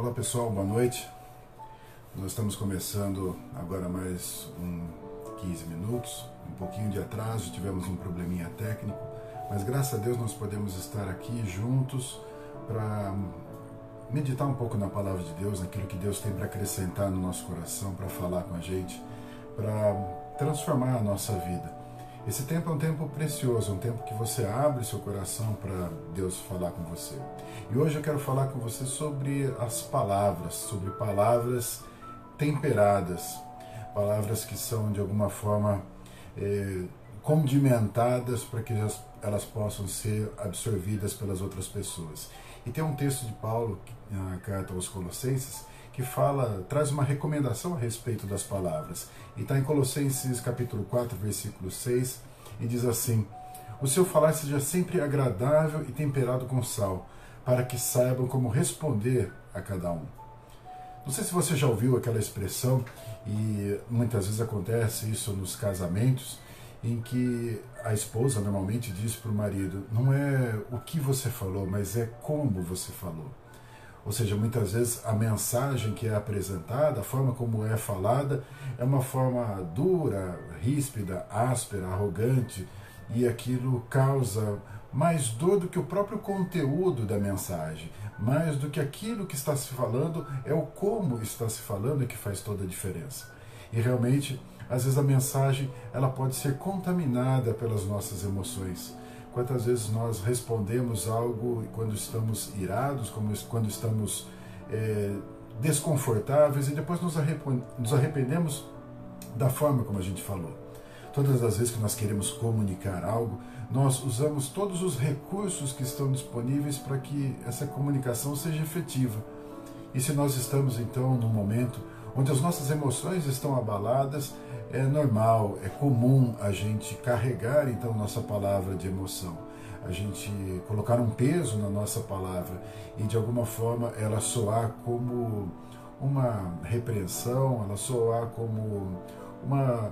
Olá pessoal, boa noite. Nós estamos começando agora mais um 15 minutos, um pouquinho de atraso, tivemos um probleminha técnico, mas graças a Deus nós podemos estar aqui juntos para meditar um pouco na palavra de Deus, naquilo que Deus tem para acrescentar no nosso coração, para falar com a gente, para transformar a nossa vida. Esse tempo é um tempo precioso, um tempo que você abre seu coração para Deus falar com você. E hoje eu quero falar com você sobre as palavras, sobre palavras temperadas, palavras que são de alguma forma é, condimentadas para que elas, elas possam ser absorvidas pelas outras pessoas. E tem um texto de Paulo, na carta aos Colossenses, que fala, traz uma recomendação a respeito das palavras. E está em Colossenses capítulo 4, versículo 6, e diz assim: O seu falar seja sempre agradável e temperado com sal, para que saibam como responder a cada um. Não sei se você já ouviu aquela expressão, e muitas vezes acontece isso nos casamentos, em que a esposa normalmente diz para o marido: não é o que você falou, mas é como você falou. Ou seja, muitas vezes a mensagem que é apresentada, a forma como é falada, é uma forma dura, ríspida, áspera, arrogante, e aquilo causa mais dor do que o próprio conteúdo da mensagem, mais do que aquilo que está se falando, é o como está se falando que faz toda a diferença. E realmente, às vezes a mensagem ela pode ser contaminada pelas nossas emoções. Quantas vezes nós respondemos algo quando estamos irados, quando estamos é, desconfortáveis e depois nos arrependemos da forma como a gente falou. Todas as vezes que nós queremos comunicar algo, nós usamos todos os recursos que estão disponíveis para que essa comunicação seja efetiva. E se nós estamos então num momento onde as nossas emoções estão abaladas, é normal, é comum a gente carregar então nossa palavra de emoção, a gente colocar um peso na nossa palavra e de alguma forma ela soar como uma repreensão, ela soar como uma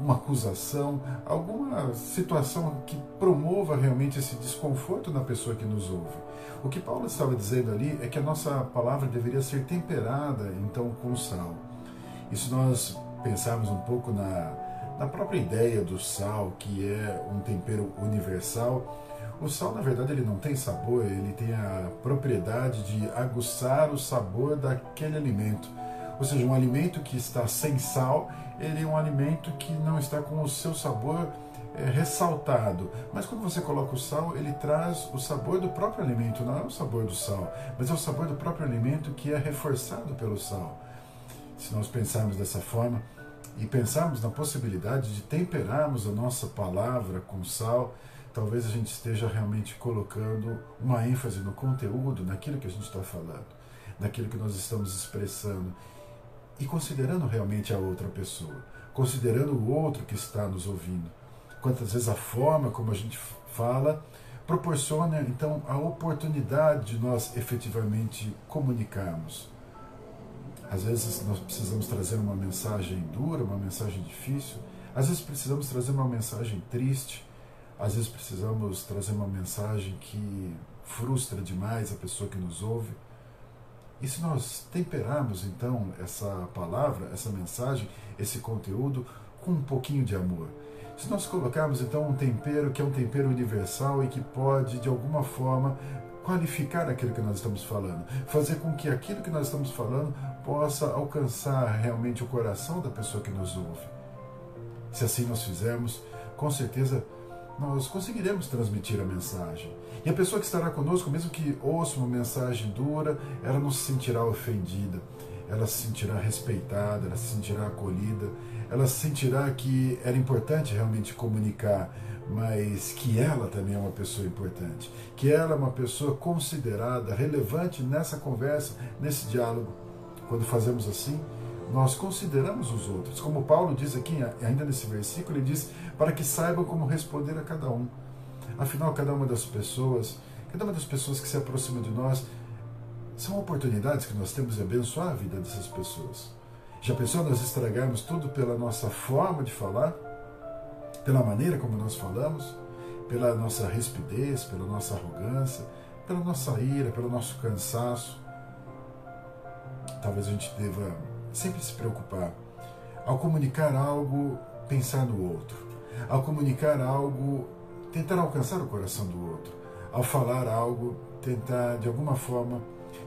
uma acusação, alguma situação que promova realmente esse desconforto na pessoa que nos ouve. O que Paulo estava dizendo ali é que a nossa palavra deveria ser temperada então com sal. E se nós pensarmos um pouco na, na própria ideia do sal, que é um tempero universal, o sal, na verdade, ele não tem sabor, ele tem a propriedade de aguçar o sabor daquele alimento. Ou seja, um alimento que está sem sal, ele é um alimento que não está com o seu sabor é, ressaltado. Mas quando você coloca o sal, ele traz o sabor do próprio alimento, não é o sabor do sal, mas é o sabor do próprio alimento que é reforçado pelo sal se nós pensarmos dessa forma e pensarmos na possibilidade de temperarmos a nossa palavra com sal, talvez a gente esteja realmente colocando uma ênfase no conteúdo, naquilo que a gente está falando, naquilo que nós estamos expressando e considerando realmente a outra pessoa, considerando o outro que está nos ouvindo. Quantas vezes a forma como a gente fala proporciona então a oportunidade de nós efetivamente comunicarmos. Às vezes nós precisamos trazer uma mensagem dura, uma mensagem difícil. Às vezes precisamos trazer uma mensagem triste. Às vezes precisamos trazer uma mensagem que frustra demais a pessoa que nos ouve. E se nós temperarmos então essa palavra, essa mensagem, esse conteúdo com um pouquinho de amor, se nós colocarmos então um tempero que é um tempero universal e que pode de alguma forma qualificar aquilo que nós estamos falando, fazer com que aquilo que nós estamos falando possa alcançar realmente o coração da pessoa que nos ouve. Se assim nós fizermos, com certeza nós conseguiremos transmitir a mensagem. E a pessoa que estará conosco, mesmo que ouça uma mensagem dura, ela não se sentirá ofendida, ela se sentirá respeitada, ela se sentirá acolhida, ela sentirá que era importante realmente comunicar mas que ela também é uma pessoa importante, que ela é uma pessoa considerada relevante nessa conversa, nesse diálogo. Quando fazemos assim, nós consideramos os outros. Como Paulo diz aqui, ainda nesse versículo, ele diz: para que saibam como responder a cada um. Afinal, cada uma das pessoas, cada uma das pessoas que se aproxima de nós, são oportunidades que nós temos de abençoar a vida dessas pessoas. Já pensou nós estragarmos tudo pela nossa forma de falar? pela maneira como nós falamos, pela nossa rispidez, pela nossa arrogância, pela nossa ira, pelo nosso cansaço. talvez a gente deva sempre se preocupar. Ao comunicar algo, pensar no outro. Ao comunicar algo, tentar alcançar o coração do outro. Ao falar algo, tentar de alguma forma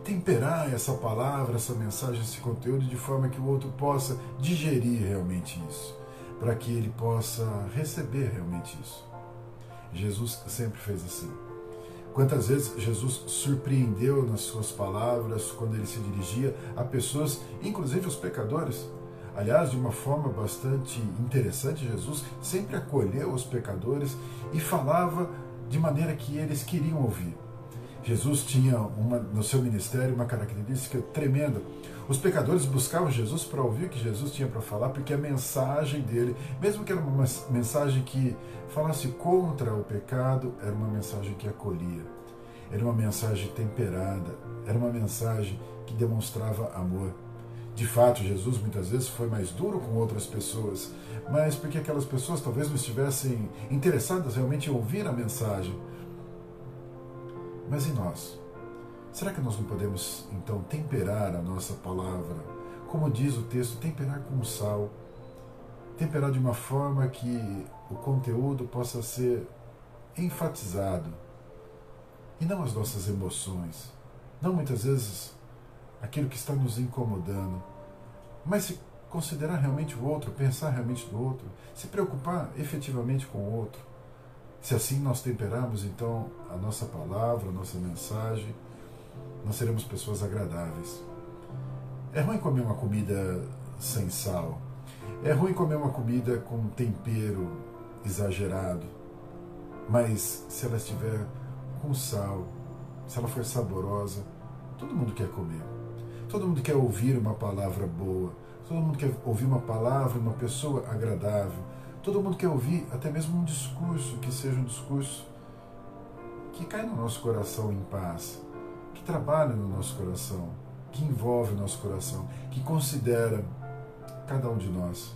temperar essa palavra, essa mensagem, esse conteúdo de forma que o outro possa digerir realmente isso, para que ele possa receber realmente isso. Jesus sempre fez assim. Quantas vezes Jesus surpreendeu nas suas palavras quando ele se dirigia a pessoas, inclusive os pecadores? Aliás, de uma forma bastante interessante, Jesus sempre acolheu os pecadores e falava de maneira que eles queriam ouvir. Jesus tinha uma, no seu ministério uma característica tremenda. Os pecadores buscavam Jesus para ouvir o que Jesus tinha para falar, porque a mensagem dele, mesmo que era uma mensagem que falasse contra o pecado, era uma mensagem que acolhia. Era uma mensagem temperada, era uma mensagem que demonstrava amor. De fato, Jesus muitas vezes foi mais duro com outras pessoas, mas porque aquelas pessoas talvez não estivessem interessadas realmente em ouvir a mensagem. Mas e nós? Será que nós não podemos então temperar a nossa palavra? Como diz o texto, temperar com sal. Temperar de uma forma que o conteúdo possa ser enfatizado e não as nossas emoções, não muitas vezes aquilo que está nos incomodando, mas se considerar realmente o outro, pensar realmente no outro, se preocupar efetivamente com o outro. Se assim nós temperarmos então a nossa palavra, a nossa mensagem, nós seremos pessoas agradáveis. É ruim comer uma comida sem sal. É ruim comer uma comida com tempero exagerado. Mas se ela estiver com sal, se ela for saborosa, todo mundo quer comer. Todo mundo quer ouvir uma palavra boa. Todo mundo quer ouvir uma palavra, uma pessoa agradável Todo mundo quer ouvir até mesmo um discurso que seja um discurso que cai no nosso coração em paz, que trabalha no nosso coração, que envolve o nosso coração, que considera cada um de nós.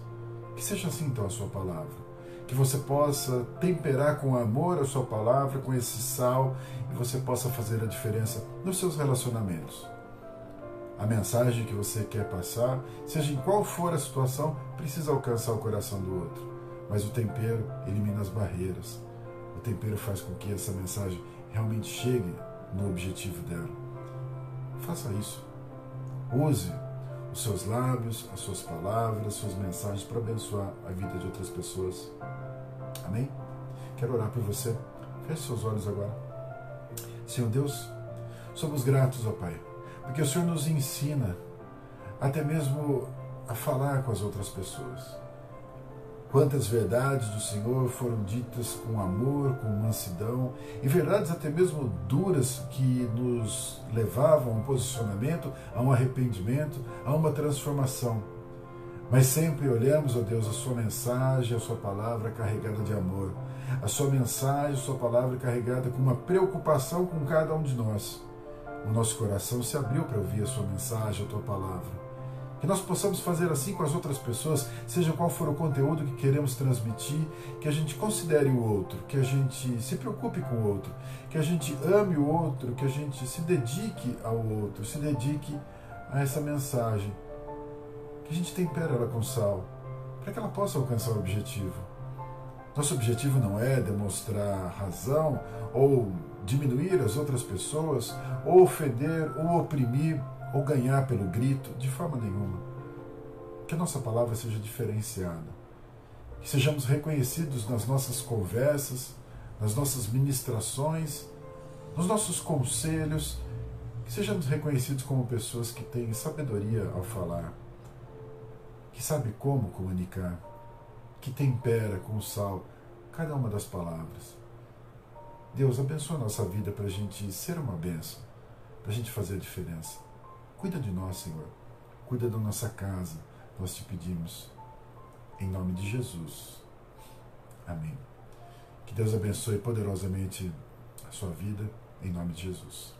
Que seja assim então a sua palavra. Que você possa temperar com amor a sua palavra, com esse sal, e você possa fazer a diferença nos seus relacionamentos. A mensagem que você quer passar, seja em qual for a situação, precisa alcançar o coração do outro. Mas o tempero elimina as barreiras. O tempero faz com que essa mensagem realmente chegue no objetivo dela. Faça isso. Use os seus lábios, as suas palavras, as suas mensagens para abençoar a vida de outras pessoas. Amém? Quero orar por você. Feche seus olhos agora. Senhor Deus, somos gratos, ó Pai, porque o Senhor nos ensina até mesmo a falar com as outras pessoas Quantas verdades do Senhor foram ditas com amor, com mansidão, e verdades até mesmo duras que nos levavam a um posicionamento, a um arrependimento, a uma transformação. Mas sempre olhamos, ó Deus, a Sua mensagem, a Sua palavra carregada de amor, a Sua mensagem, a Sua palavra carregada com uma preocupação com cada um de nós. O nosso coração se abriu para ouvir a Sua mensagem, a Tua palavra. Que nós possamos fazer assim com as outras pessoas, seja qual for o conteúdo que queremos transmitir, que a gente considere o outro, que a gente se preocupe com o outro, que a gente ame o outro, que a gente se dedique ao outro, se dedique a essa mensagem, que a gente tempere ela com sal, para que ela possa alcançar o objetivo. Nosso objetivo não é demonstrar razão ou diminuir as outras pessoas, ou ofender ou oprimir ou ganhar pelo grito, de forma nenhuma. Que a nossa palavra seja diferenciada. Que sejamos reconhecidos nas nossas conversas, nas nossas ministrações, nos nossos conselhos, que sejamos reconhecidos como pessoas que têm sabedoria ao falar, que sabe como comunicar, que tempera com sal cada uma das palavras. Deus abençoa a nossa vida para a gente ser uma bênção, para a gente fazer a diferença. Cuida de nós, Senhor. Cuida da nossa casa. Nós te pedimos. Em nome de Jesus. Amém. Que Deus abençoe poderosamente a sua vida. Em nome de Jesus.